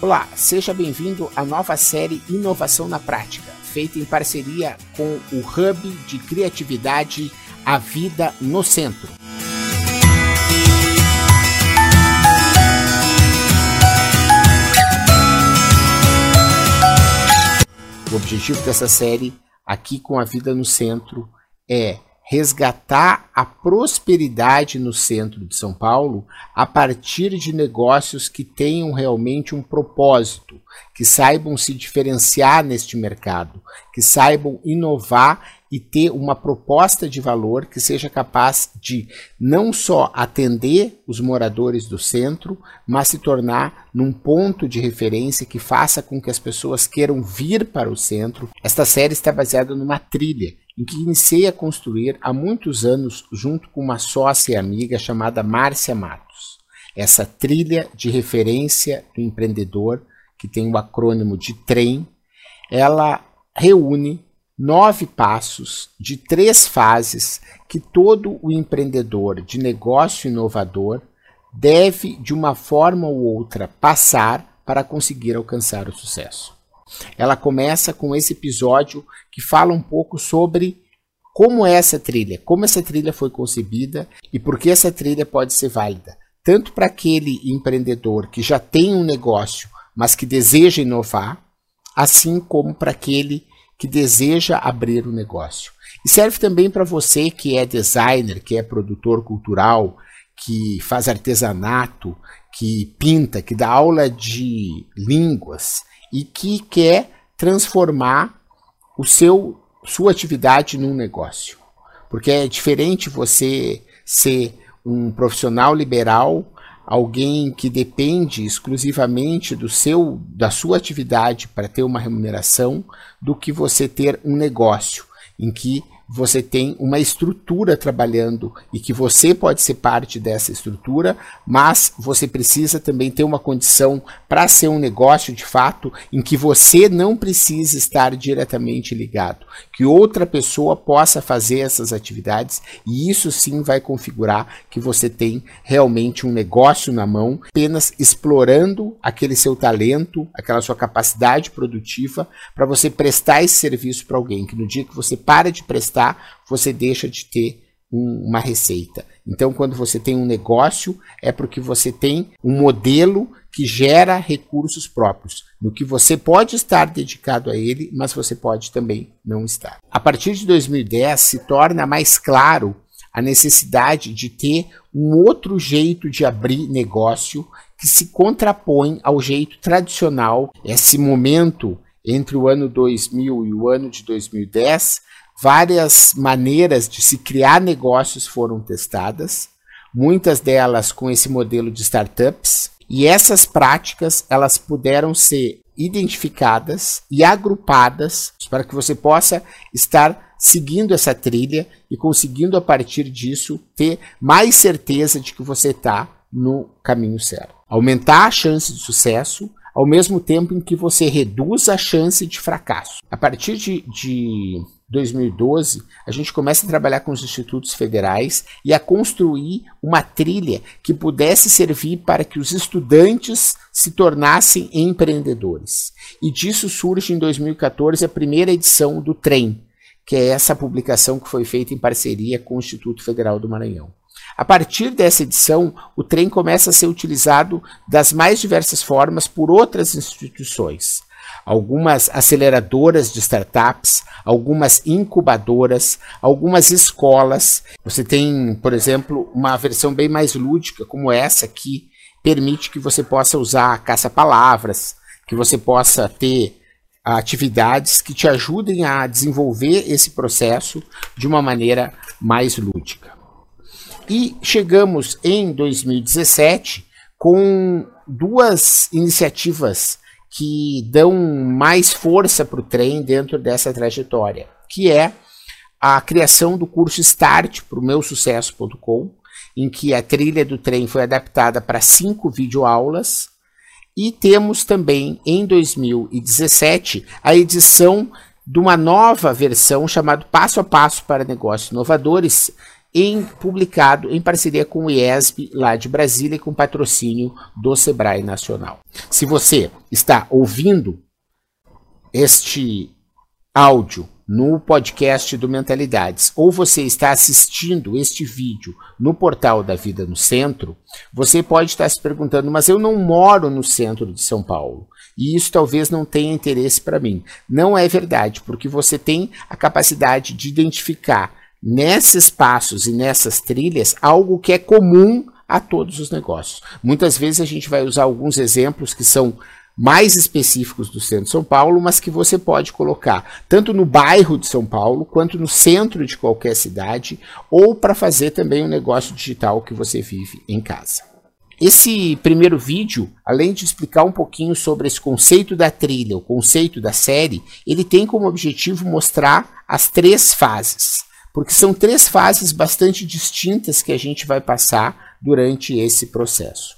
Olá, seja bem-vindo à nova série Inovação na Prática, feita em parceria com o Hub de Criatividade A Vida no Centro. O objetivo dessa série, aqui com a Vida no Centro, é resgatar a prosperidade no centro de São Paulo a partir de negócios que tenham realmente um propósito, que saibam se diferenciar neste mercado, que saibam inovar e ter uma proposta de valor que seja capaz de não só atender os moradores do centro, mas se tornar num ponto de referência que faça com que as pessoas queiram vir para o centro. Esta série está baseada numa trilha em que iniciei a construir há muitos anos junto com uma sócia e amiga chamada Márcia Matos. Essa trilha de referência do empreendedor, que tem o acrônimo de TREM, ela reúne nove passos de três fases que todo o empreendedor de negócio inovador deve, de uma forma ou outra, passar para conseguir alcançar o sucesso. Ela começa com esse episódio que fala um pouco sobre como é essa trilha, como essa trilha foi concebida e por que essa trilha pode ser válida, tanto para aquele empreendedor que já tem um negócio, mas que deseja inovar, assim como para aquele que deseja abrir um negócio. E serve também para você que é designer, que é produtor cultural, que faz artesanato, que pinta, que dá aula de línguas e que quer transformar o seu sua atividade num negócio. Porque é diferente você ser um profissional liberal, alguém que depende exclusivamente do seu da sua atividade para ter uma remuneração, do que você ter um negócio em que você tem uma estrutura trabalhando e que você pode ser parte dessa estrutura, mas você precisa também ter uma condição para ser um negócio de fato em que você não precisa estar diretamente ligado, que outra pessoa possa fazer essas atividades e isso sim vai configurar que você tem realmente um negócio na mão, apenas explorando aquele seu talento, aquela sua capacidade produtiva para você prestar esse serviço para alguém, que no dia que você para de prestar você deixa de ter um, uma receita. Então, quando você tem um negócio, é porque você tem um modelo que gera recursos próprios, no que você pode estar dedicado a ele, mas você pode também não estar. A partir de 2010, se torna mais claro a necessidade de ter um outro jeito de abrir negócio que se contrapõe ao jeito tradicional. Esse momento entre o ano 2000 e o ano de 2010 Várias maneiras de se criar negócios foram testadas, muitas delas com esse modelo de startups, e essas práticas elas puderam ser identificadas e agrupadas para que você possa estar seguindo essa trilha e conseguindo a partir disso ter mais certeza de que você está no caminho certo. Aumentar a chance de sucesso ao mesmo tempo em que você reduz a chance de fracasso. A partir de, de 2012, a gente começa a trabalhar com os institutos federais e a construir uma trilha que pudesse servir para que os estudantes se tornassem empreendedores. E disso surge em 2014 a primeira edição do TREM, que é essa publicação que foi feita em parceria com o Instituto Federal do Maranhão. A partir dessa edição, o trem começa a ser utilizado das mais diversas formas por outras instituições algumas aceleradoras de startups, algumas incubadoras, algumas escolas. Você tem, por exemplo, uma versão bem mais lúdica, como essa, que permite que você possa usar caça-palavras, que você possa ter atividades que te ajudem a desenvolver esse processo de uma maneira mais lúdica. E chegamos em 2017 com duas iniciativas que dão mais força para o trem dentro dessa trajetória, que é a criação do curso Start para o meusucesso.com, em que a trilha do trem foi adaptada para cinco videoaulas, e temos também em 2017 a edição de uma nova versão chamada Passo a Passo para Negócios Inovadores, em, publicado em parceria com o IESB lá de Brasília e com patrocínio do Sebrae Nacional. Se você está ouvindo este áudio no podcast do Mentalidades ou você está assistindo este vídeo no portal da Vida no Centro, você pode estar se perguntando, mas eu não moro no centro de São Paulo e isso talvez não tenha interesse para mim. Não é verdade, porque você tem a capacidade de identificar nesses passos e nessas trilhas algo que é comum a todos os negócios. Muitas vezes a gente vai usar alguns exemplos que são mais específicos do centro de São Paulo, mas que você pode colocar tanto no bairro de São Paulo quanto no centro de qualquer cidade, ou para fazer também um negócio digital que você vive em casa. Esse primeiro vídeo, além de explicar um pouquinho sobre esse conceito da trilha, o conceito da série, ele tem como objetivo mostrar as três fases, porque são três fases bastante distintas que a gente vai passar durante esse processo.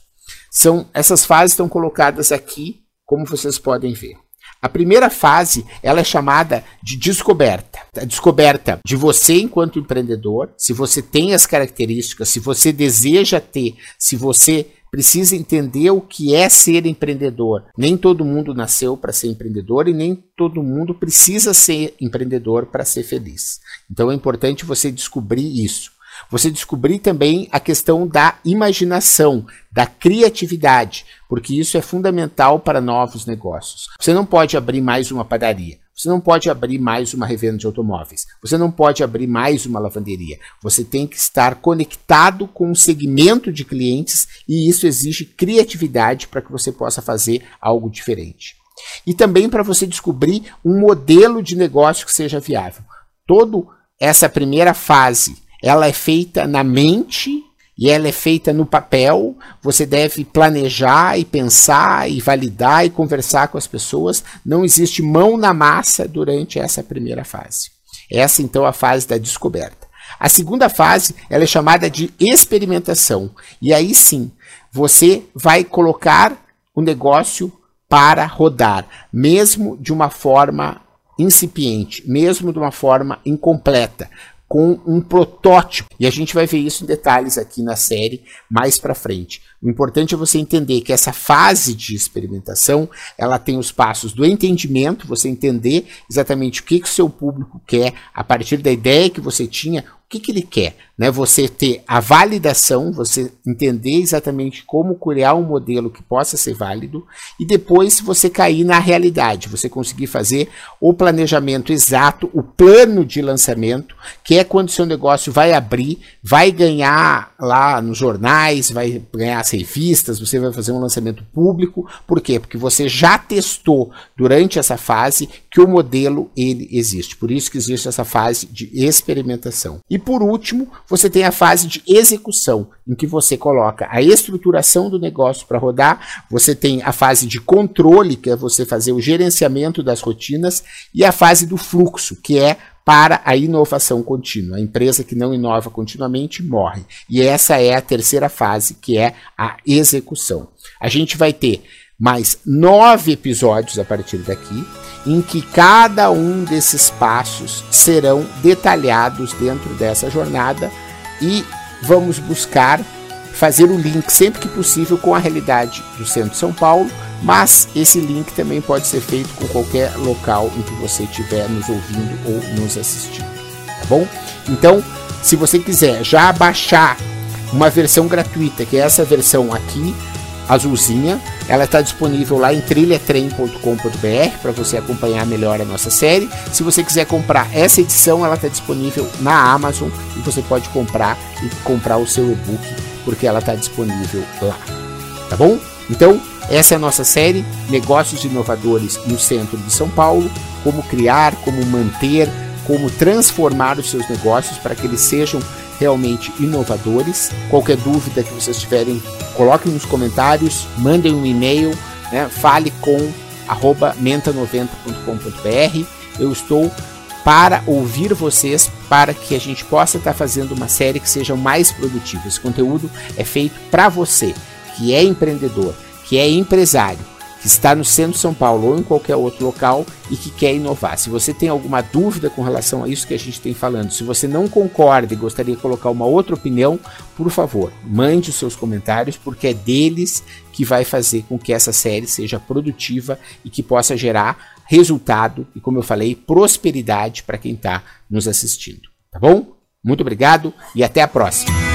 São essas fases estão colocadas aqui como vocês podem ver. A primeira fase, ela é chamada de descoberta. A descoberta de você enquanto empreendedor, se você tem as características, se você deseja ter, se você precisa entender o que é ser empreendedor. Nem todo mundo nasceu para ser empreendedor e nem todo mundo precisa ser empreendedor para ser feliz. Então é importante você descobrir isso. Você descobrir também a questão da imaginação, da criatividade, porque isso é fundamental para novos negócios. Você não pode abrir mais uma padaria. Você não pode abrir mais uma revenda de automóveis. Você não pode abrir mais uma lavanderia. Você tem que estar conectado com um segmento de clientes e isso exige criatividade para que você possa fazer algo diferente. E também para você descobrir um modelo de negócio que seja viável. Toda essa primeira fase ela é feita na mente e ela é feita no papel. Você deve planejar e pensar e validar e conversar com as pessoas. Não existe mão na massa durante essa primeira fase. Essa então é a fase da descoberta. A segunda fase ela é chamada de experimentação. E aí sim, você vai colocar o negócio para rodar, mesmo de uma forma incipiente, mesmo de uma forma incompleta com um protótipo. E a gente vai ver isso em detalhes aqui na série mais para frente. O importante é você entender que essa fase de experimentação, ela tem os passos do entendimento, você entender exatamente o que, o seu público quer a partir da ideia que você tinha, que, que ele quer? Né? Você ter a validação, você entender exatamente como criar um modelo que possa ser válido e depois você cair na realidade, você conseguir fazer o planejamento exato, o plano de lançamento, que é quando seu negócio vai abrir, vai ganhar lá nos jornais, vai ganhar as revistas, você vai fazer um lançamento público. Por quê? Porque você já testou durante essa fase que o modelo ele existe. Por isso que existe essa fase de experimentação. E por último, você tem a fase de execução, em que você coloca a estruturação do negócio para rodar, você tem a fase de controle, que é você fazer o gerenciamento das rotinas, e a fase do fluxo, que é para a inovação contínua. A empresa que não inova continuamente morre. E essa é a terceira fase, que é a execução. A gente vai ter mais nove episódios a partir daqui em que cada um desses passos serão detalhados dentro dessa jornada e vamos buscar fazer o link sempre que possível com a realidade do centro de São Paulo, mas esse link também pode ser feito com qualquer local em que você estiver nos ouvindo ou nos assistindo, tá bom? Então, se você quiser já baixar uma versão gratuita, que é essa versão aqui, azulzinha. Ela está disponível lá em trilhatrem.com.br para você acompanhar melhor a nossa série. Se você quiser comprar essa edição, ela está disponível na Amazon e você pode comprar e comprar o seu e-book porque ela está disponível lá. Tá bom? Então, essa é a nossa série Negócios Inovadores no Centro de São Paulo. Como criar, como manter, como transformar os seus negócios para que eles sejam realmente inovadores. Qualquer dúvida que vocês tiverem, coloquem nos comentários, mandem um e-mail, né? fale com menta90.com.br. Eu estou para ouvir vocês, para que a gente possa estar fazendo uma série que seja mais produtiva. Esse conteúdo é feito para você, que é empreendedor, que é empresário, que está no centro de São Paulo ou em qualquer outro local e que quer inovar. Se você tem alguma dúvida com relação a isso que a gente tem falando, se você não concorda e gostaria de colocar uma outra opinião, por favor, mande os seus comentários, porque é deles que vai fazer com que essa série seja produtiva e que possa gerar resultado e, como eu falei, prosperidade para quem está nos assistindo. Tá bom? Muito obrigado e até a próxima.